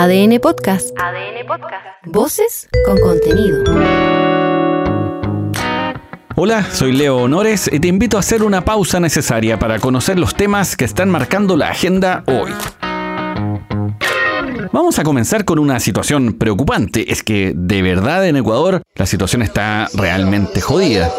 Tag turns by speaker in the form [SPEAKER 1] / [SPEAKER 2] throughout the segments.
[SPEAKER 1] ADN Podcast. ADN Podcast. Voces con contenido.
[SPEAKER 2] Hola, soy Leo Honores y te invito a hacer una pausa necesaria para conocer los temas que están marcando la agenda hoy. Vamos a comenzar con una situación preocupante. Es que de verdad en Ecuador la situación está realmente jodida.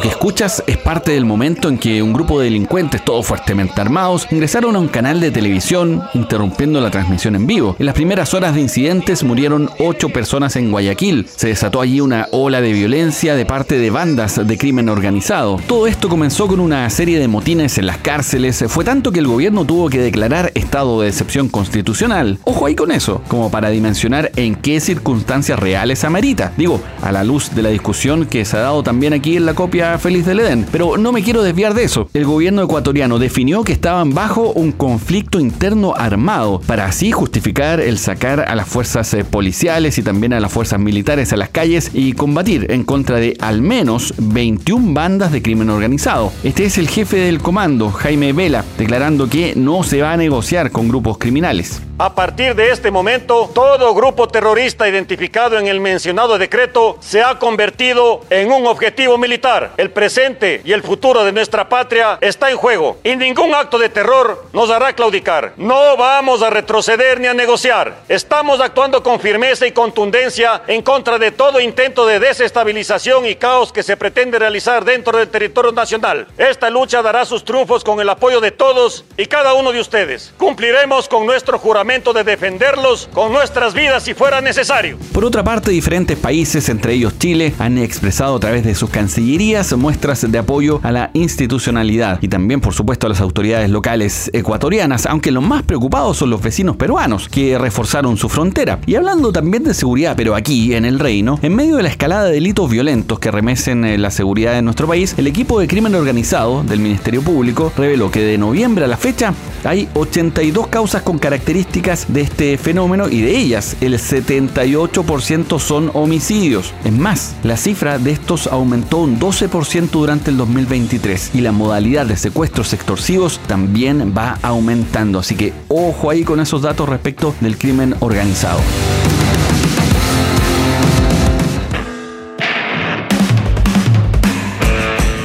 [SPEAKER 2] Que escuchas es parte del momento en que un grupo de delincuentes, todos fuertemente armados, ingresaron a un canal de televisión interrumpiendo la transmisión en vivo. En las primeras horas de incidentes murieron ocho personas en Guayaquil. Se desató allí una ola de violencia de parte de bandas de crimen organizado. Todo esto comenzó con una serie de motines en las cárceles. Fue tanto que el gobierno tuvo que declarar estado de excepción constitucional. Ojo ahí con eso, como para dimensionar en qué circunstancias reales amerita. Digo, a la luz de la discusión que se ha dado también aquí en la copia feliz del Edén. Pero no me quiero desviar de eso. El gobierno ecuatoriano definió que estaban bajo un conflicto interno armado para así justificar el sacar a las fuerzas eh, policiales y también a las fuerzas militares a las calles y combatir en contra de al menos 21 bandas de crimen organizado. Este es el jefe del comando, Jaime Vela, declarando que no se va a negociar con grupos criminales.
[SPEAKER 3] A partir de este momento, todo grupo terrorista identificado en el mencionado decreto se ha convertido en un objetivo militar. El presente y el futuro de nuestra patria está en juego y ningún acto de terror nos hará claudicar. No vamos a retroceder ni a negociar. Estamos actuando con firmeza y contundencia en contra de todo intento de desestabilización y caos que se pretende realizar dentro del territorio nacional. Esta lucha dará sus triunfos con el apoyo de todos y cada uno de ustedes. Cumpliremos con nuestro juramento de defenderlos con nuestras vidas si fuera necesario.
[SPEAKER 2] Por otra parte, diferentes países, entre ellos Chile, han expresado a través de sus cancillerías muestras de apoyo a la institucionalidad y también, por supuesto, a las autoridades locales ecuatorianas, aunque los más preocupados son los vecinos peruanos, que reforzaron su frontera. Y hablando también de seguridad, pero aquí, en el reino, en medio de la escalada de delitos violentos que remecen eh, la seguridad de nuestro país, el equipo de crimen organizado del Ministerio Público reveló que de noviembre a la fecha hay 82 causas con características de este fenómeno y de ellas el 78% son homicidios. Es más, la cifra de estos aumentó un 12% durante el 2023 y la modalidad de secuestros extorsivos también va aumentando. Así que ojo ahí con esos datos respecto del crimen organizado.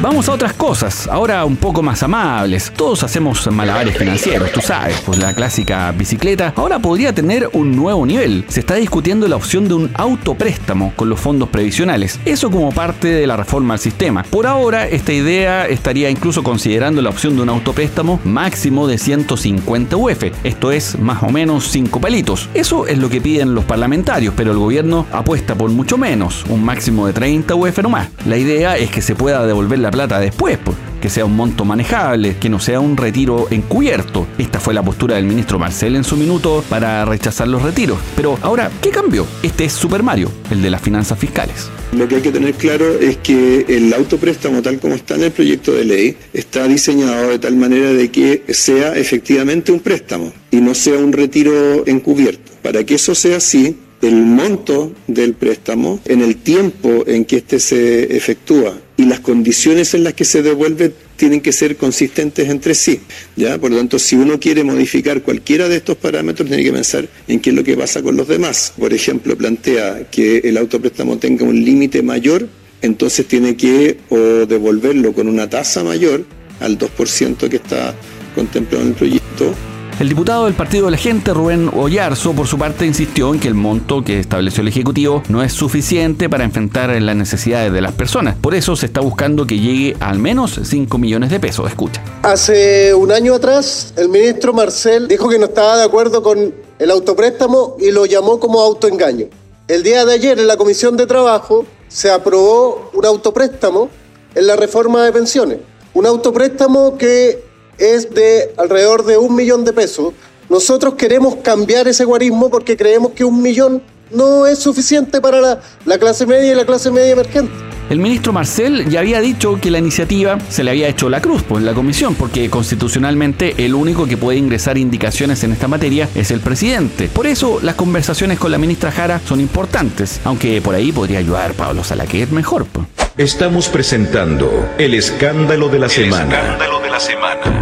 [SPEAKER 2] Vamos a otras cosas, ahora un poco más amables. Todos hacemos malabares financieros, tú sabes, pues la clásica bicicleta ahora podría tener un nuevo nivel. Se está discutiendo la opción de un autopréstamo con los fondos previsionales. Eso como parte de la reforma al sistema. Por ahora, esta idea estaría incluso considerando la opción de un autopréstamo máximo de 150 UF. Esto es más o menos 5 palitos. Eso es lo que piden los parlamentarios, pero el gobierno apuesta por mucho menos, un máximo de 30 UF nomás. La idea es que se pueda devolver la plata después, que sea un monto manejable, que no sea un retiro encubierto. Esta fue la postura del ministro Marcel en su minuto para rechazar los retiros. Pero ahora, ¿qué cambió? Este es Super Mario, el de las finanzas fiscales.
[SPEAKER 4] Lo que hay que tener claro es que el autopréstamo, tal como está en el proyecto de ley, está diseñado de tal manera de que sea efectivamente un préstamo y no sea un retiro encubierto. Para que eso sea así, el monto del préstamo en el tiempo en que éste se efectúa y las condiciones en las que se devuelve tienen que ser consistentes entre sí. ¿ya? Por lo tanto, si uno quiere modificar cualquiera de estos parámetros, tiene que pensar en qué es lo que pasa con los demás. Por ejemplo, plantea que el autopréstamo tenga un límite mayor, entonces tiene que o devolverlo con una tasa mayor al 2% que está contemplado en el proyecto
[SPEAKER 2] el diputado del Partido de la Gente, Rubén Ollarzo, por su parte, insistió en que el monto que estableció el Ejecutivo no es suficiente para enfrentar las necesidades de las personas. Por eso se está buscando que llegue al menos 5 millones de pesos. Escucha.
[SPEAKER 5] Hace un año atrás, el ministro Marcel dijo que no estaba de acuerdo con el autopréstamo y lo llamó como autoengaño. El día de ayer, en la Comisión de Trabajo, se aprobó un autopréstamo en la reforma de pensiones. Un autopréstamo que es de alrededor de un millón de pesos. Nosotros queremos cambiar ese guarismo porque creemos que un millón no es suficiente para la, clase media y la clase media emergente.
[SPEAKER 2] El ministro Marcel ya había dicho que la iniciativa se le había hecho la cruz pues, en la comisión, porque constitucionalmente el único que puede ingresar indicaciones en esta materia es el presidente. Por eso las conversaciones con la ministra Jara son importantes, aunque por ahí podría ayudar Pablo Salaquet mejor. Pues.
[SPEAKER 6] Estamos presentando el escándalo de la
[SPEAKER 7] El
[SPEAKER 6] semana.
[SPEAKER 7] escándalo de la semana.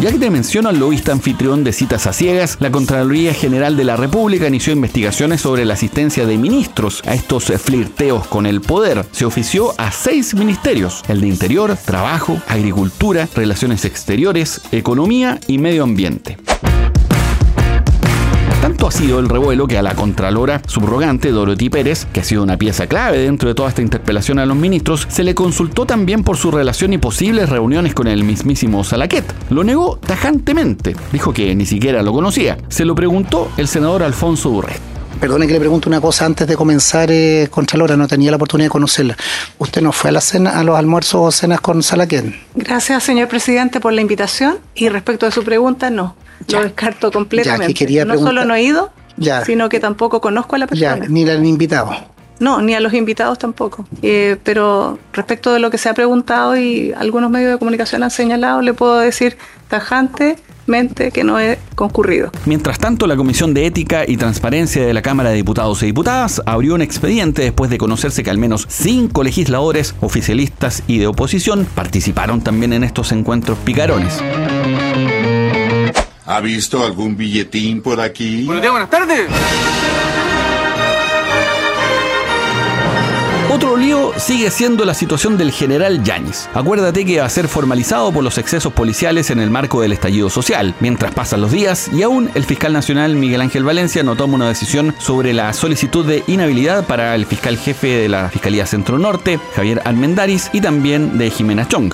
[SPEAKER 2] Ya que te menciono al lobista anfitrión de citas a ciegas, la Contraloría General de la República inició investigaciones sobre la asistencia de ministros a estos flirteos con el poder. Se ofició a seis ministerios, el de Interior, Trabajo, Agricultura, Relaciones Exteriores, Economía y Medio Ambiente. Tanto ha sido el revuelo que a la Contralora subrogante Dorothy Pérez, que ha sido una pieza clave dentro de toda esta interpelación a los ministros, se le consultó también por su relación y posibles reuniones con el mismísimo Salaquet. Lo negó tajantemente, dijo que ni siquiera lo conocía. Se lo preguntó el senador Alfonso Durret.
[SPEAKER 8] Perdone que le pregunte una cosa antes de comenzar, eh, Contralora, no tenía la oportunidad de conocerla. ¿Usted no fue a, la cena, a los almuerzos o cenas con Salaquén?
[SPEAKER 9] Gracias, señor presidente, por la invitación. Y respecto a su pregunta, no. Lo descarto completamente.
[SPEAKER 8] Ya, que quería
[SPEAKER 9] no solo no he ido,
[SPEAKER 8] Ya.
[SPEAKER 9] sino que tampoco conozco a la
[SPEAKER 8] Ya,
[SPEAKER 9] persona.
[SPEAKER 8] ni la han invitado.
[SPEAKER 9] No, ni a los invitados tampoco. Eh, pero respecto de lo que se ha preguntado y algunos medios de comunicación han señalado, le puedo decir tajantemente que no he concurrido.
[SPEAKER 2] Mientras tanto, la Comisión de Ética y Transparencia de la Cámara de Diputados y Diputadas abrió un expediente después de conocerse que al menos cinco legisladores, oficialistas y de oposición participaron también en estos encuentros picarones.
[SPEAKER 10] ¿Ha visto algún billetín por aquí?
[SPEAKER 11] buenas tardes.
[SPEAKER 2] Otro lío sigue siendo la situación del general Yáñez. Acuérdate que va a ser formalizado por los excesos policiales en el marco del estallido social. Mientras pasan los días y aún el fiscal nacional Miguel Ángel Valencia no toma una decisión sobre la solicitud de inhabilidad para el fiscal jefe de la Fiscalía Centro Norte, Javier Armendaris, y también de Jimena Chong.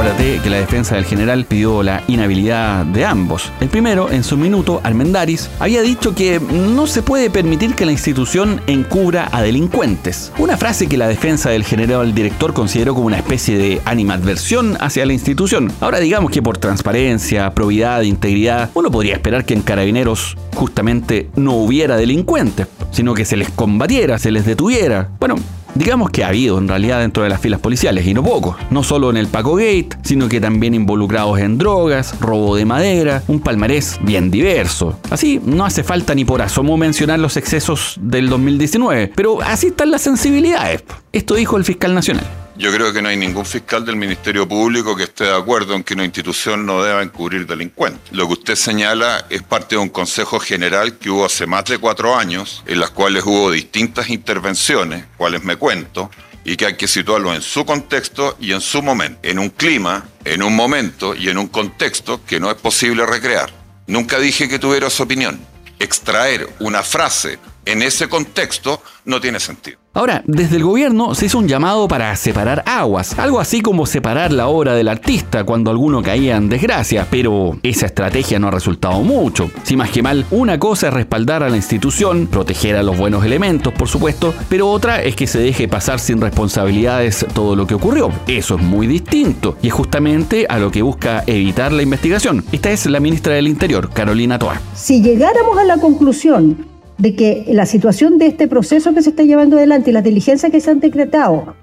[SPEAKER 2] Acuérdate que la defensa del general pidió la inhabilidad de ambos. El primero, en su minuto, Armendaris, había dicho que no se puede permitir que la institución encubra a delincuentes. Una frase que la defensa del general director consideró como una especie de animadversión hacia la institución. Ahora digamos que por transparencia, probidad, integridad, uno podría esperar que en carabineros justamente no hubiera delincuentes, sino que se les combatiera, se les detuviera. Bueno, Digamos que ha habido en realidad dentro de las filas policiales, y no poco. No solo en el Paco Gate, sino que también involucrados en drogas, robo de madera, un palmarés bien diverso. Así, no hace falta ni por asomo mencionar los excesos del 2019, pero así están las sensibilidades. Esto dijo el fiscal nacional.
[SPEAKER 10] Yo creo que no hay ningún fiscal del Ministerio Público que esté de acuerdo en que una institución no deba encubrir delincuentes. Lo que usted señala es parte de un Consejo General que hubo hace más de cuatro años, en las cuales hubo distintas intervenciones, cuales me cuento, y que hay que situarlo en su contexto y en su momento, en un clima, en un momento y en un contexto que no es posible recrear. Nunca dije que tuviera su opinión. Extraer una frase en ese contexto no tiene sentido.
[SPEAKER 2] Ahora, desde el gobierno se hizo un llamado para separar aguas, algo así como separar la obra del artista cuando alguno caía en desgracia, pero esa estrategia no ha resultado mucho. Si más que mal, una cosa es respaldar a la institución, proteger a los buenos elementos, por supuesto, pero otra es que se deje pasar sin responsabilidades todo lo que ocurrió. Eso es muy distinto y es justamente a lo que busca evitar la investigación. Esta es la ministra del Interior, Carolina Toa.
[SPEAKER 12] Si llegáramos a la conclusión de que la situación de este proceso que se está llevando adelante y las diligencias que se han decretado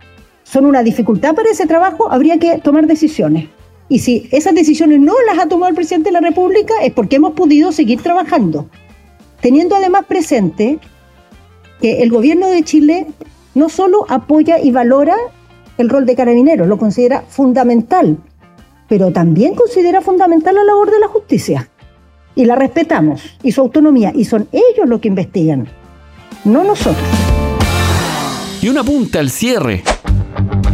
[SPEAKER 12] son una dificultad para ese trabajo, habría que tomar decisiones. Y si esas decisiones no las ha tomado el presidente de la República es porque hemos podido seguir trabajando. Teniendo además presente que el gobierno de Chile no solo apoya y valora el rol de carabineros, lo considera fundamental, pero también considera fundamental la labor de la justicia y la respetamos y su autonomía y son ellos los que investigan, no nosotros.
[SPEAKER 2] Y una punta al cierre.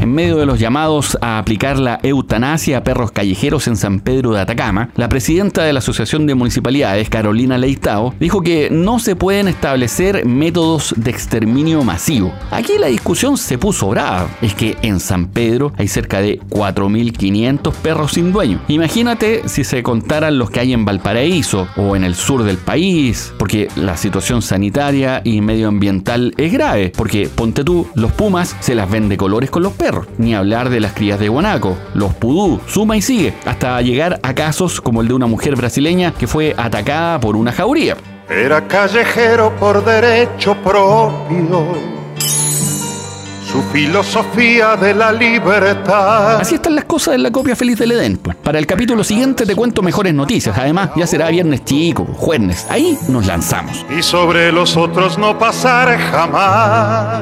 [SPEAKER 2] En medio de los llamados a aplicar la eutanasia a perros callejeros en San Pedro de Atacama, la presidenta de la Asociación de Municipalidades, Carolina Leitao, dijo que no se pueden establecer métodos de exterminio masivo. Aquí la discusión se puso brava. Es que en San Pedro hay cerca de 4.500 perros sin dueño. Imagínate si se contaran los que hay en Valparaíso o en el sur del país, porque la situación sanitaria y medioambiental es grave, porque ponte tú, los pumas se las ven de colores con los perros, ni hablar de las crías de guanaco, los pudú, suma y sigue, hasta llegar a casos como el de una mujer brasileña que fue atacada por una jauría.
[SPEAKER 13] Era callejero por derecho propio.
[SPEAKER 7] su filosofía de la libertad.
[SPEAKER 2] Así están las cosas en la copia feliz del Edén. pues. Para el capítulo siguiente te cuento mejores noticias. Además, ya será viernes chico, jueves. Ahí nos lanzamos.
[SPEAKER 7] Y sobre los otros no pasar jamás.